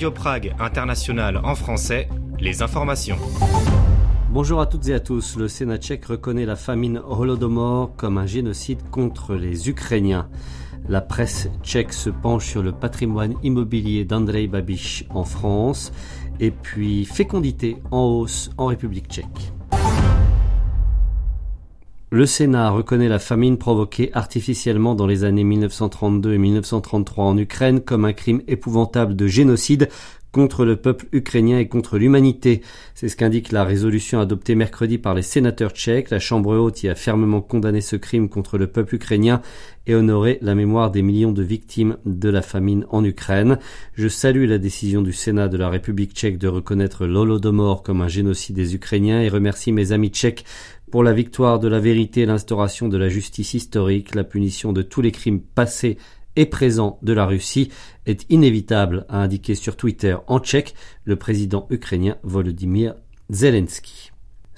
Radio Prague International en français, les informations. Bonjour à toutes et à tous. Le Sénat tchèque reconnaît la famine Holodomor comme un génocide contre les Ukrainiens. La presse tchèque se penche sur le patrimoine immobilier d'Andrei Babiš en France et puis fécondité en hausse en République tchèque. Le Sénat reconnaît la famine provoquée artificiellement dans les années 1932 et 1933 en Ukraine comme un crime épouvantable de génocide contre le peuple ukrainien et contre l'humanité. C'est ce qu'indique la résolution adoptée mercredi par les sénateurs tchèques. La Chambre haute y a fermement condamné ce crime contre le peuple ukrainien et honoré la mémoire des millions de victimes de la famine en Ukraine. Je salue la décision du Sénat de la République tchèque de reconnaître l'Holodomor comme un génocide des Ukrainiens et remercie mes amis tchèques pour la victoire de la vérité et l'instauration de la justice historique, la punition de tous les crimes passés et présent de la Russie est inévitable, a indiqué sur Twitter en tchèque le président ukrainien Volodymyr Zelensky.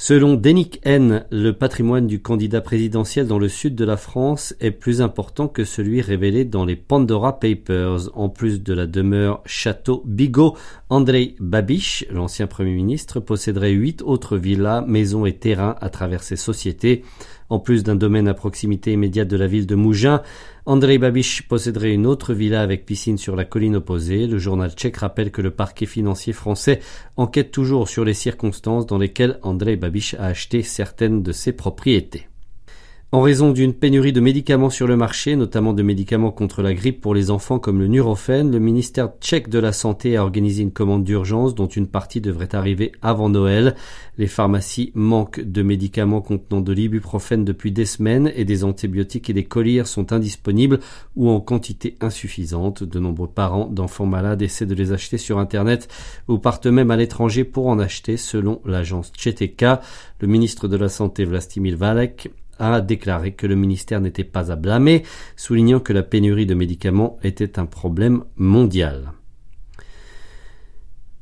Selon Denik N, le patrimoine du candidat présidentiel dans le sud de la France est plus important que celui révélé dans les Pandora Papers. En plus de la demeure Château Bigot, Andrei Babiš, l'ancien premier ministre, posséderait huit autres villas, maisons et terrains à travers ses sociétés. En plus d'un domaine à proximité immédiate de la ville de Mougins, Andrei Babiš posséderait une autre villa avec piscine sur la colline opposée. Le journal tchèque rappelle que le parquet financier français enquête toujours sur les circonstances dans lesquelles Andrei Babiš a acheté certaines de ses propriétés. En raison d'une pénurie de médicaments sur le marché, notamment de médicaments contre la grippe pour les enfants comme le Nurofen, le ministère tchèque de la Santé a organisé une commande d'urgence dont une partie devrait arriver avant Noël. Les pharmacies manquent de médicaments contenant de l'ibuprofène depuis des semaines et des antibiotiques et des collyres sont indisponibles ou en quantité insuffisante. De nombreux parents d'enfants malades essaient de les acheter sur Internet ou partent même à l'étranger pour en acheter selon l'agence Tcheteka. Le ministre de la Santé Vlastimil Valek a déclaré que le ministère n'était pas à blâmer, soulignant que la pénurie de médicaments était un problème mondial.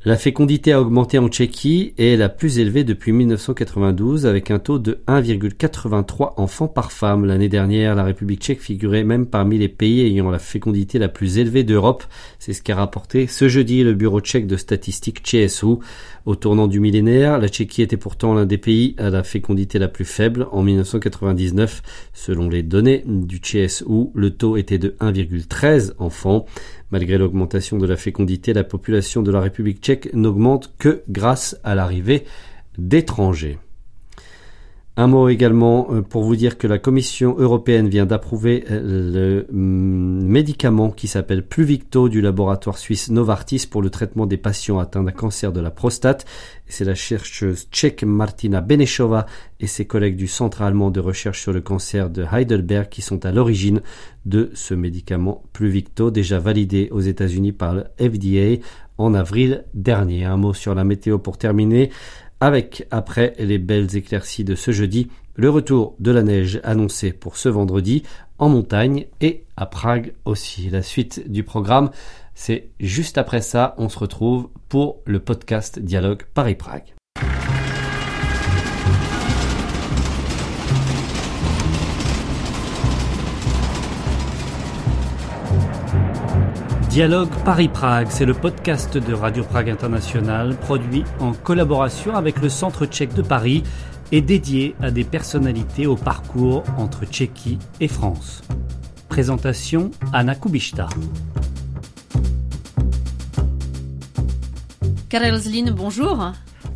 La fécondité a augmenté en Tchéquie et est la plus élevée depuis 1992 avec un taux de 1,83 enfants par femme. L'année dernière, la République tchèque figurait même parmi les pays ayant la fécondité la plus élevée d'Europe. C'est ce qu'a rapporté ce jeudi le bureau tchèque de statistiques CSU. Au tournant du millénaire, la Tchéquie était pourtant l'un des pays à la fécondité la plus faible. En 1999, selon les données du CSU, le taux était de 1,13 enfants. Malgré l'augmentation de la fécondité, la population de la République tchèque n'augmente que grâce à l'arrivée d'étrangers. Un mot également euh, pour vous dire que la Commission européenne vient d'approuver euh, le mm, médicament qui s'appelle Pluvicto du laboratoire suisse Novartis pour le traitement des patients atteints d'un cancer de la prostate. C'est la chercheuse tchèque Martina Benešova et ses collègues du Centre allemand de recherche sur le cancer de Heidelberg qui sont à l'origine de ce médicament Pluvicto déjà validé aux États-Unis par le FDA en avril dernier. Un mot sur la météo pour terminer avec, après les belles éclaircies de ce jeudi, le retour de la neige annoncé pour ce vendredi en montagne et à Prague aussi. La suite du programme, c'est juste après ça, on se retrouve pour le podcast Dialogue Paris-Prague. Dialogue Paris-Prague, c'est le podcast de Radio Prague International produit en collaboration avec le Centre tchèque de Paris et dédié à des personnalités au parcours entre Tchéquie et France. Présentation Anna Kubishta. Karel Zlin, bonjour.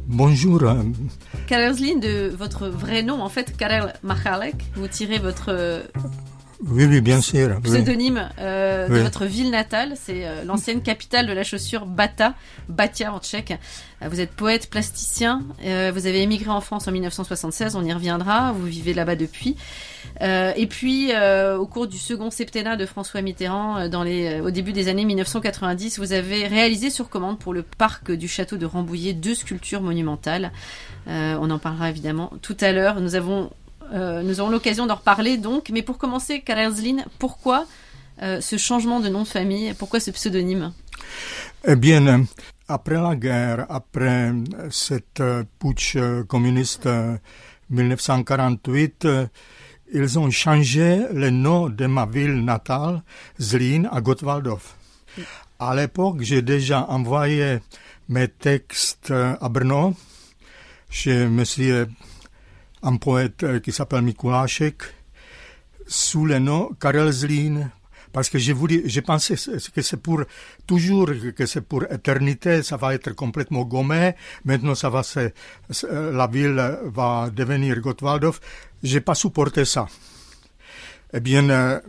Bonjour. Karel Zlin, de votre vrai nom, en fait, Karel Machalek, vous tirez votre oui, oui, bien sûr. Pseudonyme euh, de votre ville natale, c'est euh, l'ancienne capitale de la chaussure Bata, Batia en tchèque. Euh, vous êtes poète, plasticien. vous avez émigré en France en 1976, on y reviendra. Vous vivez là-bas depuis. et puis, au cours du second septennat de François Mitterrand, dans les, au début des années 1990, vous avez réalisé sur commande pour le parc du château de Rambouillet deux sculptures monumentales. on en parlera évidemment tout à l'heure. Nous avons euh, nous aurons l'occasion d'en reparler donc. Mais pour commencer, Karelzlin, pourquoi euh, ce changement de nom de famille? Pourquoi ce pseudonyme? Eh bien, après la guerre, après cette putsch communiste 1948, ils ont changé le nom de ma ville natale, Zlín, à Gottwaldov. à l'époque, j'ai déjà envoyé mes textes à Brno chez monsieur, un poète qui s'appelle Mikulášek, sous le nom Karel Zlín, parce que je voulais, j'ai pensé que c'est pour toujours, que c'est pour éternité, ça va être complètement gommé. Maintenant, ça va se, la ville va devenir Gottwaldorf. J'ai pas supporté ça. Eh bien, euh,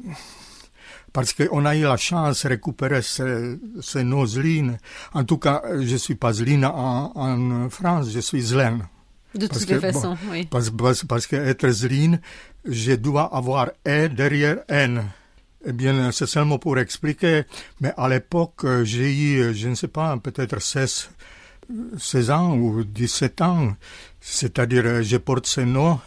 parce qu'on a eu la chance de récupérer ce, ce nom Zlin. En tout cas, je suis pas Zlin en, en France, je suis Zlen. De toutes les façons, bon, oui. Parce, parce, parce que être Zlin, je dois avoir E derrière N. Eh bien, c'est seulement pour expliquer, mais à l'époque, j'ai eu, je ne sais pas, peut-être 16, 16 ans ou 17 ans, c'est-à-dire je porte ce nom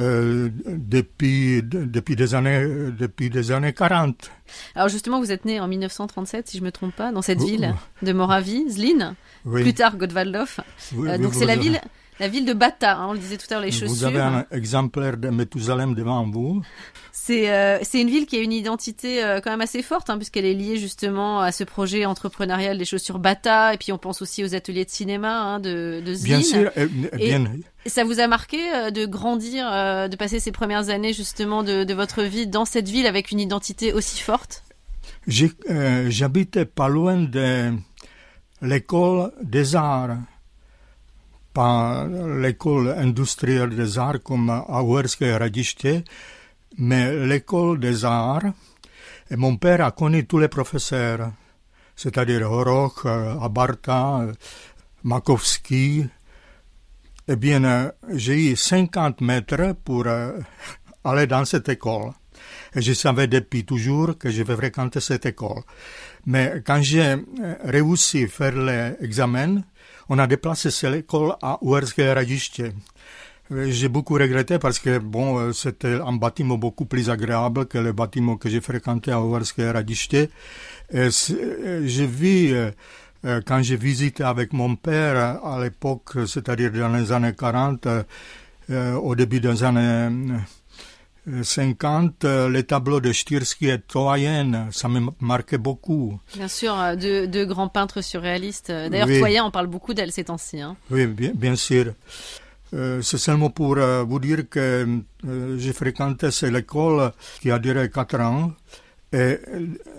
euh, depuis, depuis, des années, depuis des années 40. Alors justement, vous êtes né en 1937, si je ne me trompe pas, dans cette ville de Moravie, Zlin, Oui. plus tard Gottwaldorf. Oui, Euh, donc c'est la ville, la ville de Bata, hein, on le disait tout à l'heure, les chaussures. Vous avez un exemplaire de Méthusalem devant vous. C'est euh, c'est une ville qui a une identité euh, quand même assez forte, hein, puisqu'elle est liée justement à ce projet entrepreneurial des chaussures Bata, et puis on pense aussi aux ateliers de cinéma hein, de, de. Bien sûr, Et- bien, Et Ça vous a marqué euh, de grandir, euh, de passer ces premières années justement de, de votre vie dans cette ville avec une identité aussi forte? Euh, j'habitais pas loin de l'école des arts, pas l'école industrielle des arts comme à Uherské Hradiště, mais l'école des arts. Et mon père a connu tous les professeurs, c'est-à-dire Horoch, euh, Abarta, Makovsky. Eh bien, euh, j'ai eu 50 mètres pour euh, aller dans cette école. Et je savais depuis toujours que je vais fréquenter cette école. Mais quand j'ai réussi à faire l'examen, on a déplacé cette école à Uherské Hradiště. Euh, J'ai beaucoup regretté parce que bon, euh, c'était un bâtiment beaucoup plus agréable que le bâtiment que j'ai fréquenté à. Et c'est- euh, J'ai vu, euh, quand j'ai visité avec mon père à l'époque, c'est-à-dire dans les années 40, euh, euh, au début des années 50, euh, les tableaux de Styrsky et Toyen, ça me marquait beaucoup. Bien sûr, euh, deux, deux grands peintres surréalistes. Euh, D'ailleurs, Oui. On parle beaucoup d'elle ces temps-ci. Hein. Oui, bien, bien sûr. Euh, c'est seulement pour euh, vous dire que euh, j'ai fréquenté cette école qui a duré quatre ans. Et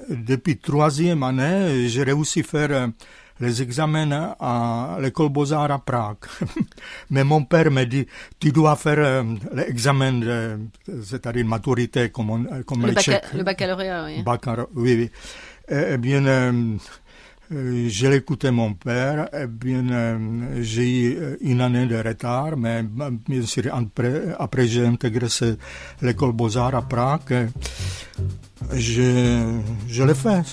depuis troisième année, j'ai réussi à faire les examens à l'école Beaux-Arts à Prague. Mais mon père me dit, tu dois faire euh, l'examen, de- c'est-à-dire maturité, comme, on, comme Le, les Tchèques. le baccalauréat, oui. Baccarat, oui, oui. Eh, eh bien, euh, euh, j'ai écouté mon père. Eh bien, euh, j'ai eu euh, une année de retard, mais bah, bien sûr, après, après j'ai intégré l'école Beaux-Arts à Prague. Je, je l'ai fait.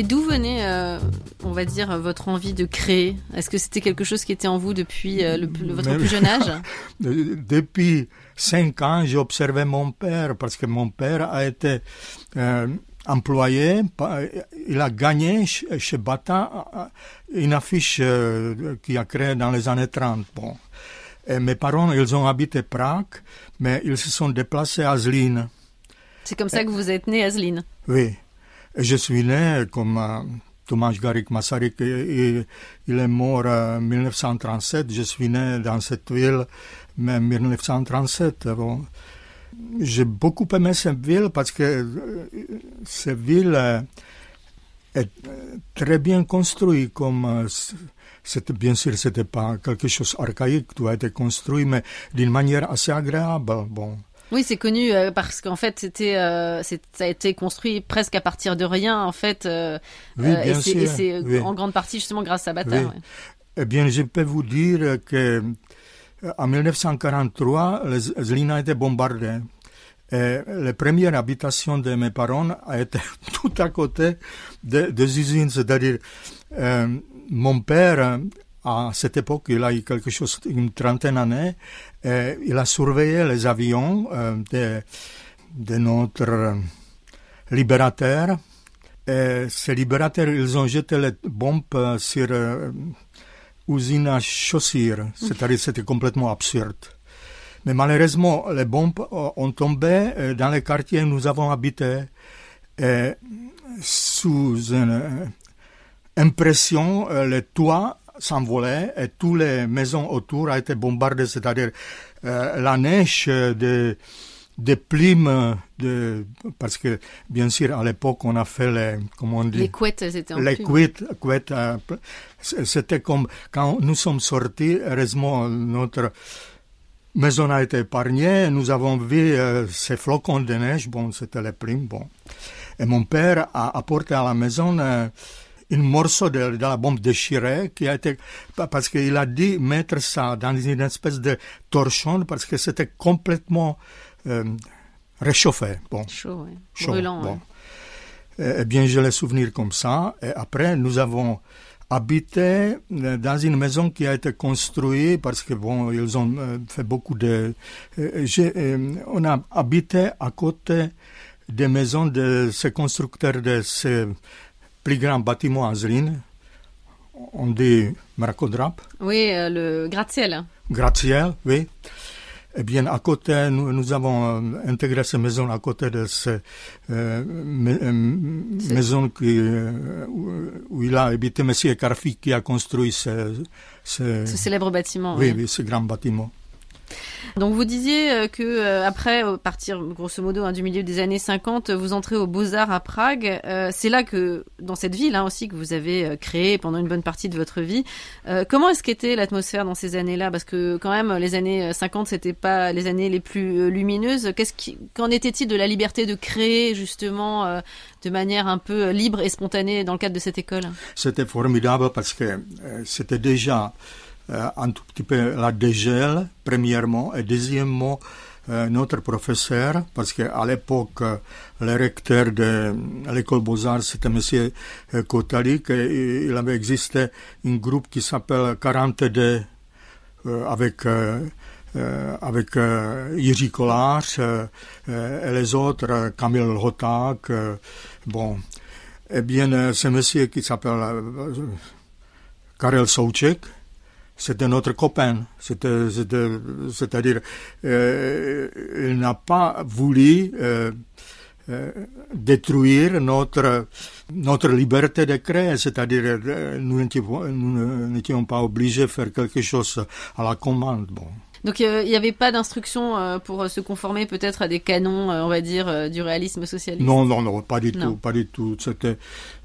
Et, d'où venait, euh, on va dire, votre envie de créer? Est-ce que c'était quelque chose qui était en vous depuis euh, le, le- votre plus jeune âge? Euh, Depuis cinq ans, j'ai observé mon père parce que mon père a été euh, employé. Il a gagné ch- chez Bata une affiche qu'il a créée dans les années 30. Bon. Et mes parents, ils ont habité Prague, mais ils se sont déplacés à Zlín. C'est comme ça que vous êtes né, Asline. Oui. Je suis né comme euh, Tomáš Garik Masaryk. Il est mort en 1937. Je suis né dans cette ville, mais en 1937. Bon. J'ai beaucoup aimé cette ville parce que euh, cette ville euh, est euh, très bien construite. Comme euh, c'était bien sûr, c'était pas quelque chose archaïque, tout a été construit, mais d'une manière assez agréable. Bon. Oui, c'est connu euh, parce qu'en fait, c'était, euh, ça a été construit presque à partir de rien, en fait. euh, Oui, bien et c'est, sûr. et c'est oui. en grande partie justement grâce à Bata. Oui. ouais. Eh bien, je peux vous dire que en 1943, le Z- Zlín a été bombardé. Et la première habitation de mes parents a été tout à côté de- des usines, c'est-à-dire mon père, à cette époque, il a eu quelque chose, une trentaine d'années, et il a surveillé les avions euh, de, de notre euh, libérateur. Et ces libérateurs, ils ont jeté les bombes euh, sur euh, usine à chaussures, c'est-à-dire c'était complètement absurde. Mais malheureusement, les bombes ont tombé dans les quartiers où nous avons habité. Et sous une impression, les toits s'envolaient et toutes les maisons autour ont été bombardées, c'est-à-dire la neige de des plumes de parce que bien sûr à l'époque on a fait les comment on dit? Les couettes en les couettes, couettes euh, c'était comme quand nous sommes sortis heureusement notre maison a été épargnée. Nous avons vu euh, ces flocons de neige. Bon c'était les plumes bon. Et mon père a apporté à la maison euh, une morceau de, de, la bombe déchirée qui a été parce qu'il a dit mettre ça dans une espèce de torchon parce que c'était complètement euh, réchauffé. Bon. Chaud, oui. Brûlant. Bon. Eh bien, je les souvenirs comme ça. Et après, nous avons habité euh, dans une maison qui a été construite parce que bon, ils ont euh, fait beaucoup de. on a habité à côté des maisons de ces constructeurs de ces plus grands bâtiments à Zlin. On dit Mrakodrap. Oui, le gratte-ciel. Gratte-ciel, oui. Eh bien, à côté, nous, nous avons euh, intégré ces maisons à côté de ces euh, euh maisons qui, euh, où il a habité M. Carfi qui a construit ce, ce, ce célèbre bâtiment. Oui, oui, ce grand bâtiment. Donc vous disiez euh, que euh, après partir grosso modo hein, du milieu des années 50, vous entrez au Beaux-Arts à Prague. Euh, c'est là que dans cette ville hein, aussi que vous avez créé pendant une bonne partie de votre vie. comment est-ce qu'était l'atmosphère dans ces années-là? Parce que quand même les années 50 c'était pas les années les plus lumineuses. Qu'est-ce qu'en était-il de la liberté de créer justement de manière un peu libre et spontanée dans le cadre de cette école? C'était formidable parce que c'était déjà euh, un tout petit peu la dégel, premièrement, et deuxièmement, euh, notre professeur, parce qu'à l'époque, euh, le recteur de l'école Beaux-Arts, c'était M. Kotalik, et il avait existé un groupe qui s'appelle 42 avec avec Jiří Kolář et les autres, Kamil Hoták, bon. Eh bien, ce monsieur qui s'appelle Karel Souček, c'était notre copain. C'est-à-dire, euh, il n'a pas voulu euh, euh, détruire notre, notre liberté de créer, c'est-à-dire nous n'étions pas obligés de faire quelque chose à la commande. Bon. Donc il n'y avait pas d'instruction pour se conformer peut-être à des canons, on va dire, du réalisme socialiste? Non, non, non, pas du tout, pas du tout. C'était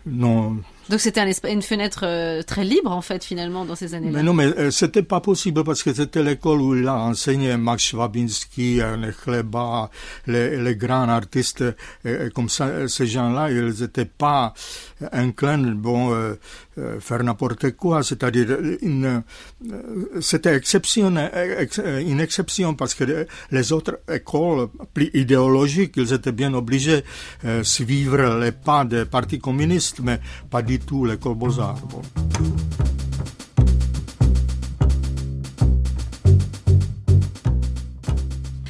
non, donc c'était un une fenêtre euh, très libre en fait finalement dans ces années-là. Mais non, mais euh, c'était pas possible parce que c'était l'école où il a enseigné Max Schwabinski, Nechleba, les, les grands artistes et, comme ça. Ces gens-là, ils n'étaient pas inclins, bon, euh, euh faire n'importe quoi. C'est-à-dire une, c'était exception, une exception parce que les autres écoles plus idéologiques, ils étaient bien obligés de suivre les pas des partis communistes, mais pas du tout l'école Beaux-Arts.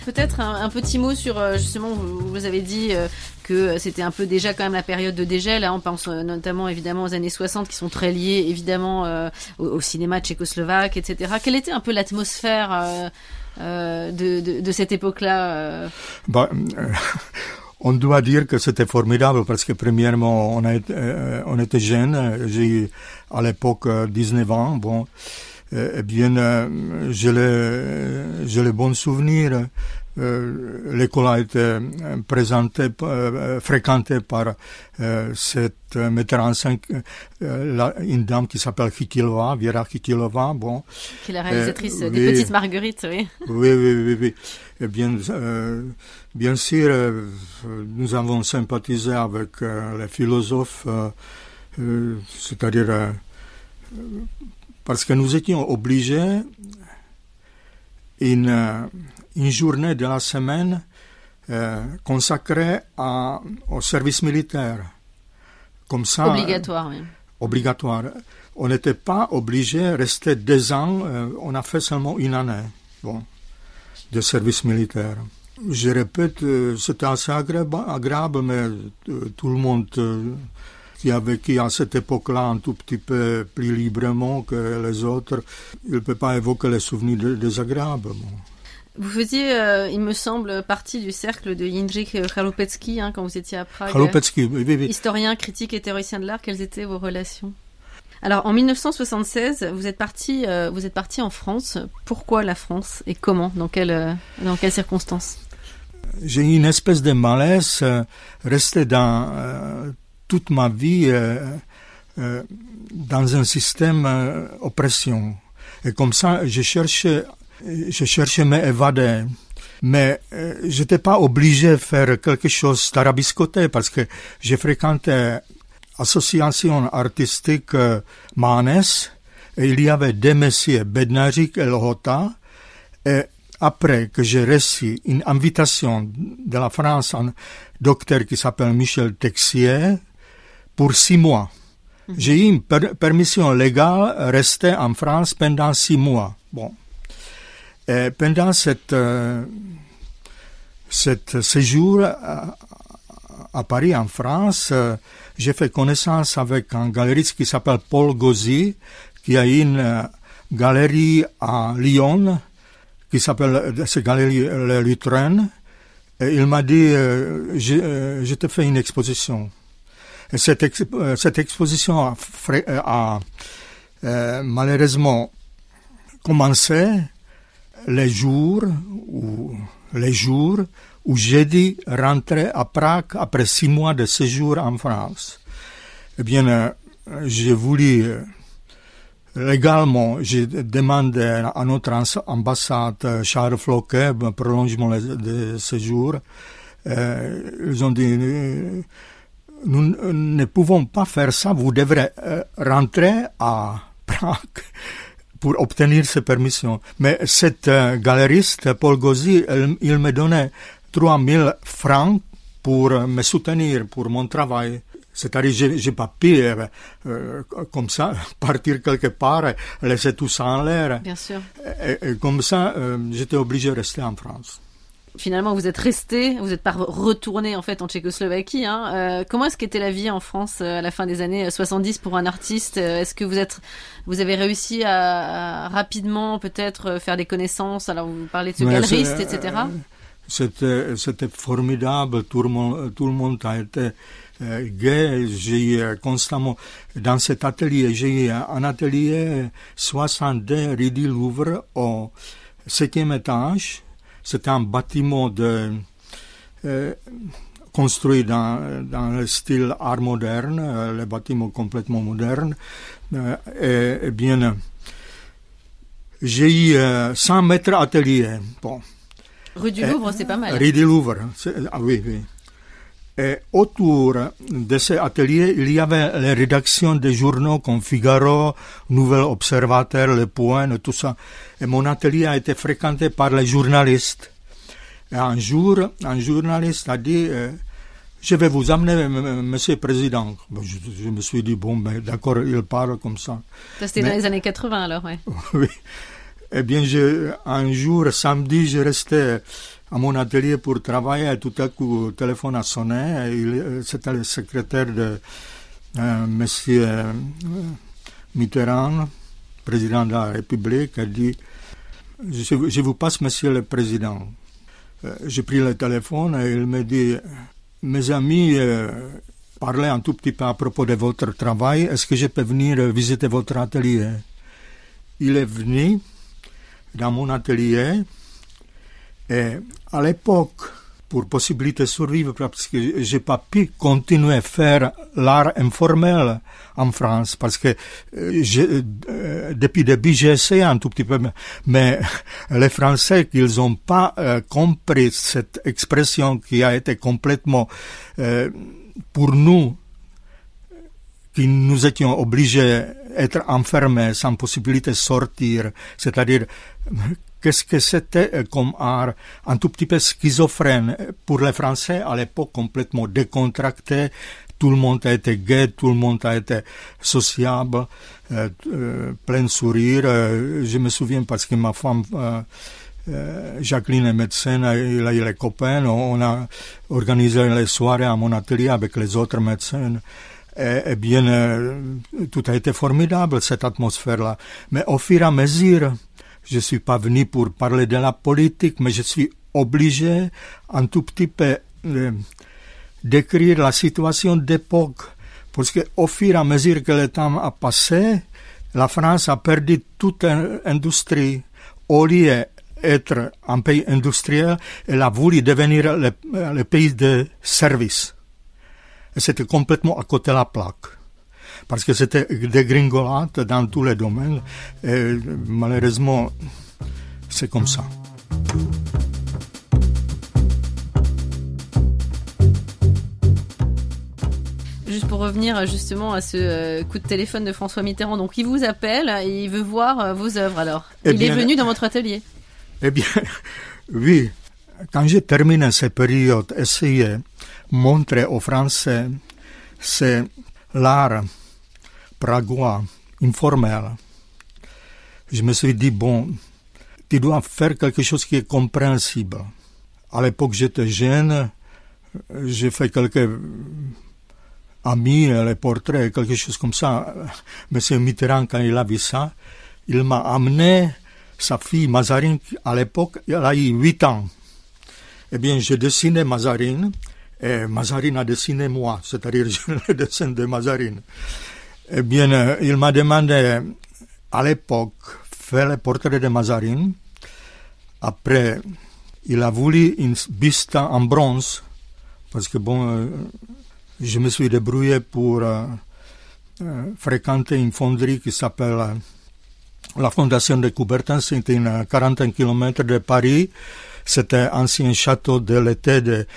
Peut-être un, petit mot sur euh, justement, vous, vous avez dit euh, que c'était un peu déjà quand même la période de dégel. Là, on pense euh, notamment évidemment aux années 60 qui sont très liées évidemment au, cinéma tchécoslovaque, etc. Quelle était un peu l'atmosphère de, de, cette époque-là bah, On doit dire que c'était formidable parce que premièrement, on, euh, était jeunes. J'ai à l'époque 19 ans. Bon, eh bien, euh, j'ai les, j'ai les bons souvenirs. Euh, l'école a été présentée, euh, fréquentée par euh, cette metteur en scène, une dame qui s'appelle Khitilova, Viera Khitilova, bon. Qui est la réalisatrice des Petites Marguerites, oui. Oui, oui, oui, oui. Et bien, bien sûr, nous avons sympathisé avec les philosophes, c'est-à-dire parce que nous étions obligés une, une journée de la semaine consacrée à, au service militaire. Comme ça. Obligatoire, oui. Obligatoire. On n'était pas obligé de rester deux ans, on a fait seulement une année bon, de service militaire. Je répète, c'était assez agréable, mais tout le monde qui a vécu à cette époque-là un tout petit peu plus librement que les autres, il ne peut pas évoquer les souvenirs désagréables. Vous faisiez, euh, il me semble, partie du cercle de Jindřich Chalupetsky hein, quand vous étiez à Prague. Chalupetsky, oui, oui. Historien, critique et théoricien de l'art, quelles étaient vos relations? Alors, en 1976, vous êtes parti, euh, vous êtes parti en France. Pourquoi la France et comment? Dans quelles, euh, dans quelles circonstances? J'ai eu une espèce de malaise euh, resté dans euh, toute ma vie euh, euh, dans un système euh, oppression. Et comme ça, je cherchais, je cherchais à m'évader. Mais euh, je n'étais pas obligé de faire quelque chose d'arabiscoté parce que j'ai fréquenté association artistique euh, Manes et il y avait deux messieurs, Bednarik et Lhota. Et après que j'ai reçu une invitation de la France, un docteur qui s'appelle Michel Texier, pour six mois. J'ai eu une per- permission légale de rester en France pendant six mois. Bon. Et pendant cette, euh, cet séjour à, à Paris, en France, euh, j'ai fait connaissance avec un galeriste qui s'appelle Paul Gauzy, qui a une euh, galerie à Lyon, qui s'appelle euh, cette galerie Le Lutrène. Et il m'a dit, euh, je, euh, je te fais une exposition. Euh, cette exposition a, euh, euh, malheureusement commencé les jours où, les jours où j'ai rentrer à Prague après six mois de séjour en France. Eh bien, j'ai voulu légalement, j'ai demandé à notre ambassade Charles Floquet un prolongement de séjour. Ils ont dit, nous ne pouvons pas faire ça, vous devrez euh, rentrer à Prague pour obtenir ces permissions. Mais cet euh, galeriste, Paul Gauzy, il, me donnait 3000 francs pour euh, me soutenir, pour mon travail. C'est-à-dire, j'ai, j'ai pas pu, euh, comme ça, partir quelque part, laisser tout ça en l'air. Bien sûr. Et, et comme ça, j'étais obligé de rester en France. Finalement, vous êtes resté, vous n'êtes pas re- retourné en fait en Tchécoslovaquie. Hein. Euh, comment est-ce qu'était la vie en France euh, à la fin des années 70 pour un artiste Euh, Est-ce que vous êtes, vous avez réussi à, à rapidement peut-être euh, faire des connaissances? Alors vous parlez de ce galeriste, etc. euh, C'était, c'était formidable, tout le monde, tout le monde a été euh, gai. J'ai eu euh, constamment, dans cet atelier, j'ai un atelier 62 rue du Louvre au septième étage. C'était un bâtiment de, euh, construit dans, dans le style art moderne, euh, le bâtiment complètement moderne. Euh, et, et bien, euh, j'ai eu euh, 100 mètres atelier. Bon. Rue du Euh, Louvre, c'est pas mal. Rue du Louvre. c'est- Ah oui, oui. Et autour de ces ateliers, il y avait les rédactions des journaux comme Figaro, Nouvel Observateur, Le Point, tout ça. Et mon atelier a été fréquenté par les journalistes. Et un jour, un journaliste a dit, euh, je vais vous amener, monsieur le président. Ben, je, je me suis dit, bon, ben, d'accord, il parle comme ça. Ça c'était dans les années 80 alors, ouais. Oui. Eh bien, je, un jour, samedi, je restais à mon atelier pour travailler et tout à coup, le téléphone a sonné. C'était le secrétaire de euh, Monsieur euh, Mitterrand, président de la République, a dit je, vous passe, Monsieur le Président. Euh, J'ai pris le téléphone et il me dit Mes amis euh, parlaient un tout petit peu à propos de votre travail. Est-ce que je peux venir visiter votre atelier? Il est venu dans mon atelier et à l'époque, pour possibilité de survivre, parce que j'ai pas pu continuer à faire l'art informel en France, parce que euh, euh, depuis le début j'ai essayé un tout petit peu, mais- les Français, qu'ils n'ont pas euh, compris cette expression qui a été complètement, pour nous, qui nous étions obligés d'être enfermés sans possibilité de sortir, c'est-à-dire qu'est-ce que c'était euh, comme art? Un tout petit peu schizophrène pour les Français à l'époque complètement décontracté, tout le monde a été gai, tout le monde a été sociable, euh, euh, plein de sourires. Euh, je me souviens parce que ma femme Jacqueline est médecin, il a eu les copains, on a organisé les soirées à mon atelier avec les autres médecins. Et, eh bien, tout a été formidable, cette atmosphère-là. Mais au fur et à mesure, je suis pas venu pour parler de la politique, mais je suis obligé un tout petit peu euh, décrire la situation d'époque, parce qu'au fur et à mesure que le temps a passé, la France a perdu toute l'industrie. Au lieu d'être un pays industriel, elle a voulu devenir le, le pays de service. C'était complètement à côté de la plaque parce que c'était des gringolades dans tous les domaines. Et malheureusement, c'est comme ça. Juste pour revenir justement à ce euh, coup de téléphone de François Mitterrand, donc il vous appelle et il veut voir euh, vos œuvres alors. Eh il est venu dans votre atelier. Eh bien, oui. Quand j'ai terminé cette période, essayer montrer aux Français c'est l'art pragois, informel. Je me suis dit, bon, tu dois faire quelque chose qui est compréhensible. À l'époque, j'étais jeune, j'ai fait quelques amis, les portraits, quelque chose comme ça. Monsieur Mitterrand, quand il a vu ça, il m'a amené sa fille Mazarine, à l'époque, elle a eu 8 ans. Eh bien, j'ai dessiné Mazarine, et Mazarine a dessiné moi, c'est-à-dire le dessin de Mazarine. Eh bien, euh, il m'a demandé à l'époque faire le portrait de Mazarine. Après, il a voulu une buste en bronze, parce que bon, euh, je me suis débrouillé pour euh, fréquenter une fonderie qui s'appelle la Fondation de Coubertin, c'est une quarantaine de kilomètres de Paris. C'était ancien château de l'été de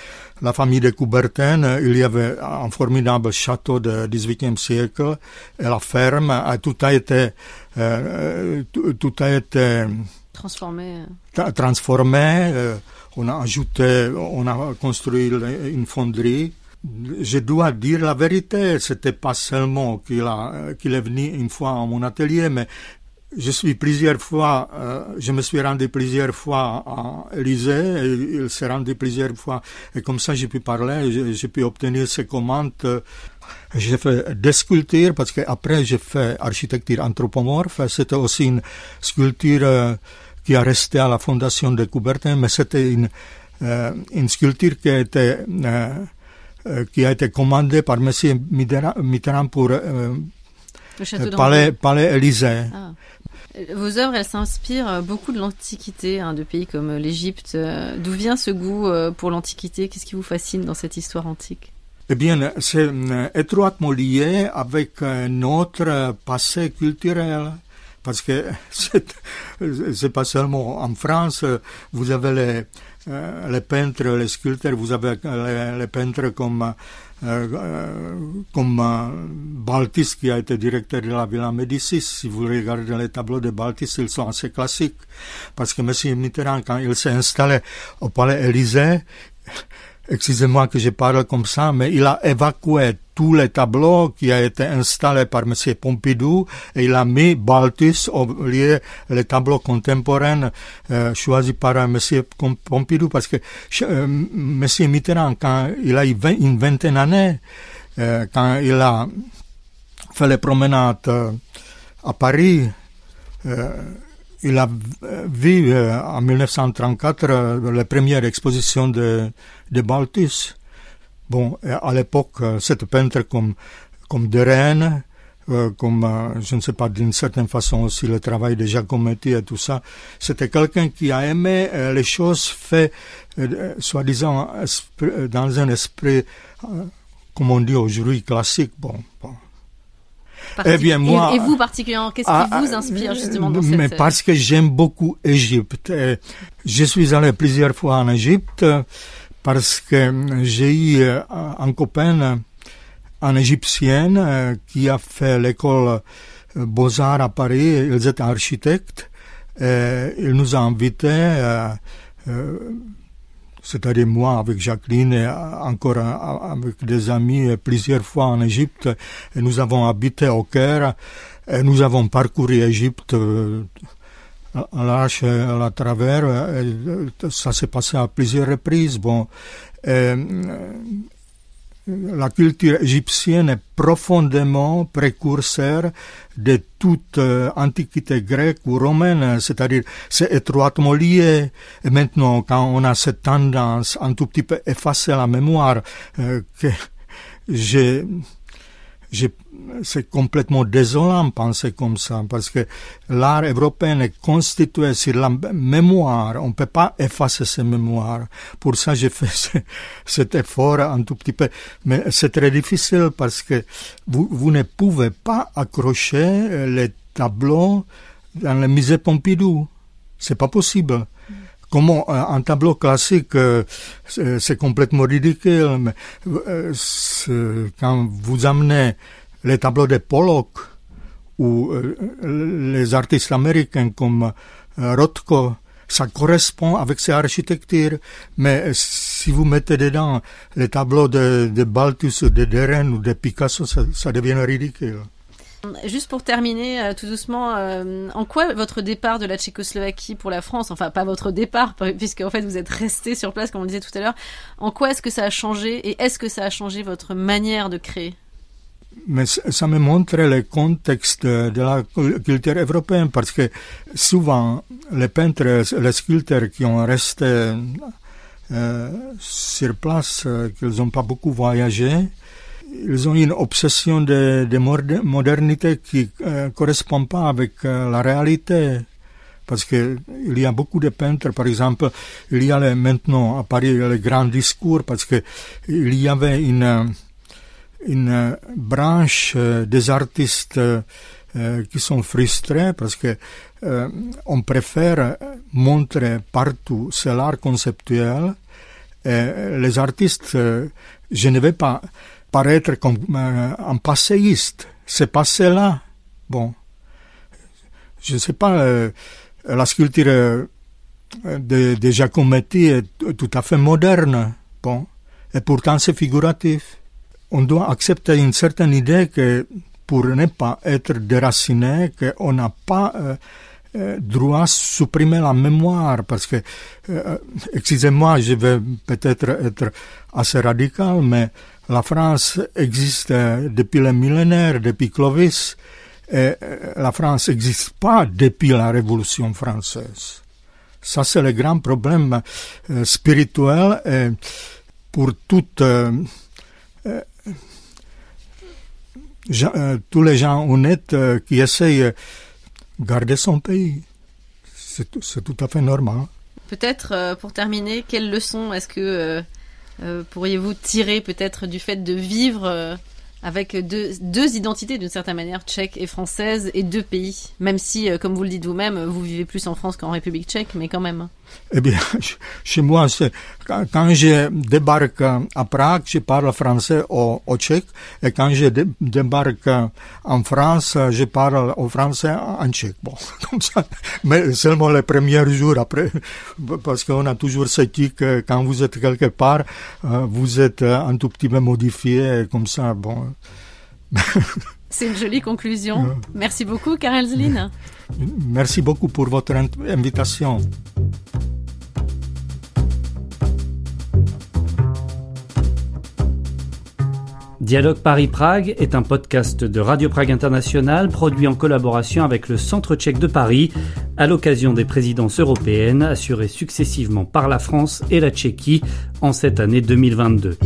la famille de Coubertin. Il y avait un formidable château du XVIIIe siècle et la ferme. A, tout a été, euh, tout, a été transformé. transformé. Euh, on a ajouté, on a construit une fonderie. Je dois dire la vérité, c'était pas seulement qu'il qu'il est venu une fois à mon atelier, mais je suis plusieurs fois, euh, je me suis rendu plusieurs fois à Élysée, et il s'est rendu plusieurs fois, et comme ça j'ai pu parler, j'ai pu obtenir ses commandes. J'ai fait des sculptures parce qu'après j'ai fait architecture anthropomorphe, c'était aussi une sculpture euh, qui a resté à la fondation de Coubertin, mais c'était une, euh, une sculpture qui a été, qui a été commandée par M. Mitterrand pour le palais, palais Élysée. Ah. Vos œuvres, elles s'inspirent euh, beaucoup de l'Antiquité, hein, de pays comme euh, l'Égypte. Euh, d'où vient ce goût pour l'Antiquité? Qu'est-ce qui vous fascine dans cette histoire antique? Eh bien, c'est étroitement lié avec notre passé culturel. Parce que c'est pas seulement en France, vous avez les, les peintres, les sculpteurs, vous avez les peintres comme euh, euh, comme Baltis qui a été directeur de la Villa Médicis. Si vous regardez les tableaux de Baltis, ils sont assez classiques. Parce que M. Mitterrand, quand il s'est installé au palais Élysée, excusez-moi que je parle comme ça, mais il a évacué tous les tableaux qui a été installé par M. Pompidou et il a mis Balthus au lieu les tableaux contemporains euh, choisis par M. Pompidou parce que euh, M. Mitterrand, quand il a une vingtaine d'années, euh, quand il a fait les promenades à Paris, il a vu euh, en 1934 euh, la première exposition de, de Balthus. Bon, à l'époque, euh, cette peintre comme, comme de Rennes, comme, je ne sais pas, d'une certaine façon aussi le travail de Giacometti et tout ça, c'était quelqu'un qui a aimé les choses faites, soi-disant, dans un esprit, comme on dit aujourd'hui, classique. Bon, bon eh bien, moi, et, vous particulièrement, qu'est-ce qui ah, vous inspire justement dans cette... Mais parce que j'aime beaucoup Égypte. Je suis allé plusieurs fois en Égypte parce que j'ai eu euh, un copain, un Égyptien, euh, qui a fait l'école euh, Beaux-Arts à Paris. Ils étaient architectes. Et il nous a invités c'est-à-dire moi avec Jacqueline et encore avec des amis plusieurs fois en Égypte. Et nous avons habité au Caire et nous avons parcouru l'Égypte euh, à l'arche et à travers. ça s'est passé à plusieurs reprises. Bon, la culture égyptienne est profondément précurseur de toute euh, antiquité grecque ou romaine, c'est-à-dire c'est étroitement lié. Et maintenant, quand on a cette tendance un tout petit peu effacer la mémoire, euh, que j'ai c'est complètement désolant de penser comme ça, parce que l'art européen est constitué sur la mémoire. On ne peut pas effacer ces mémoires. Pour ça, j'ai fait cet effort un tout petit peu. Mais c'est très difficile parce que vous, vous ne pouvez pas accrocher les tableaux dans le musée Pompidou. C'est pas possible comment euh, un tableau classique, euh, c'est complètement ridicule. Mais, euh, quand vous amenez les tableaux de Pollock ou les artistes américains comme Rothko, ça correspond avec ces architectures, mais si vous mettez dedans les tableaux de, de Balthus, de Deren ou de Picasso, ça, ça devient ridicule. Juste pour terminer euh, tout doucement, euh, en quoi votre départ de la Tchécoslovaquie pour la France, enfin pas votre départ, puisque en fait vous êtes resté sur place comme on disait tout à l'heure, en quoi est-ce que ça a changé et est-ce que ça a changé votre manière de créer? Mais ça me montre le contexte de la culture européenne parce que souvent les peintres, les sculpteurs qui ont resté euh, sur place, qu'ils n'ont pas beaucoup voyagé, ils ont une obsession de, de modernité qui ne euh, correspond pas avec euh, la réalité. Parce qu'il y a beaucoup de peintres, par exemple, il y a maintenant à Paris le grand discours, parce qu'il y avait une, une branche euh, des artistes qui sont frustrés parce que on préfère montrer partout c'est l'art conceptuel. Et les artistes, je ne vais pas paraître comme euh, un passéiste. C'est passé là. Bon. Je ne sais pas, euh, la sculpture euh, de, de Giacometti est tout à fait moderne. Bon. Et pourtant, c'est figuratif. On doit accepter une certaine idée que pour ne pas être déraciné, qu'on n'a pas droit à supprimer la mémoire, parce que, excusez-moi, je vais peut-être être assez radical, mais la France existe depuis le millénaire, depuis Clovis. Et euh, la France n'existe pas depuis la Révolution française. Ça, c'est le grand problème euh, spirituel et pour toutes, euh, tous les gens honnêtes qui essayent garder son pays. C'est tout à fait normal. Peut-être, pour terminer, quelle leçon est-ce que euh, pourriez-vous tirer peut-être du fait de vivre euh, avec deux, deux identités d'une certaine manière, tchèque et française, et deux pays, même si, euh, comme vous le dites vous-même, vous vivez plus en France qu'en République tchèque, mais quand même. Eh bien, chez moi, quand, quand, je débarque à Prague, je parle français au, au tchèque, et quand je débarque en France, je parle au français en tchèque. Bon, comme ça. Mais seulement les premiers jours après, parce qu'on a toujours cette que quand vous êtes quelque part, euh, vous êtes un tout petit peu modifié, comme ça, bon. C'est une jolie conclusion. Merci beaucoup, Karel Zlin. Merci beaucoup pour votre invitation. Dialogue Paris-Prague est un podcast de Radio Prague International produit en collaboration avec le Centre tchèque de Paris à l'occasion des présidences européennes assurées successivement par la France et la Tchéquie en cette année 2022.